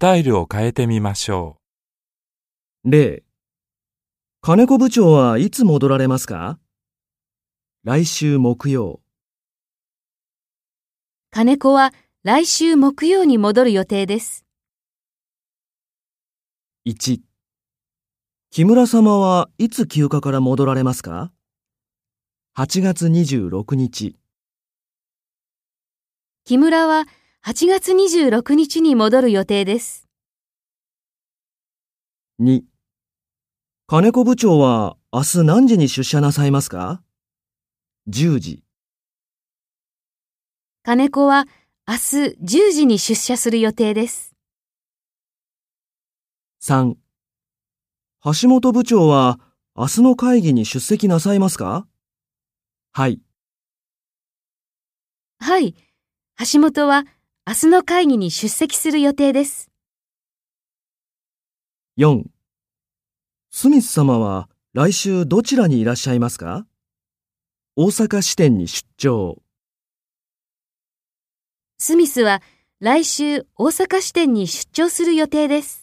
タイルを変えてみましょ例。金子部長はいつ戻られますか？来週木曜。金子は来週木曜に戻る予定です。1木村様はいつ休暇から戻られますか ?8 月26日。木村は8月26日に戻る予定です。2金子部長は明日何時に出社なさいますか ?10 時。金子は明日10時に出社する予定です。3橋本部長は明日の会議に出席なさいますか？はい。はい。橋本は明日の会議に出席する予定です。4スミス様は来週どちらにいらっしゃいますか？大阪支店に出張。スミスは来週大阪支店に出張する予定です。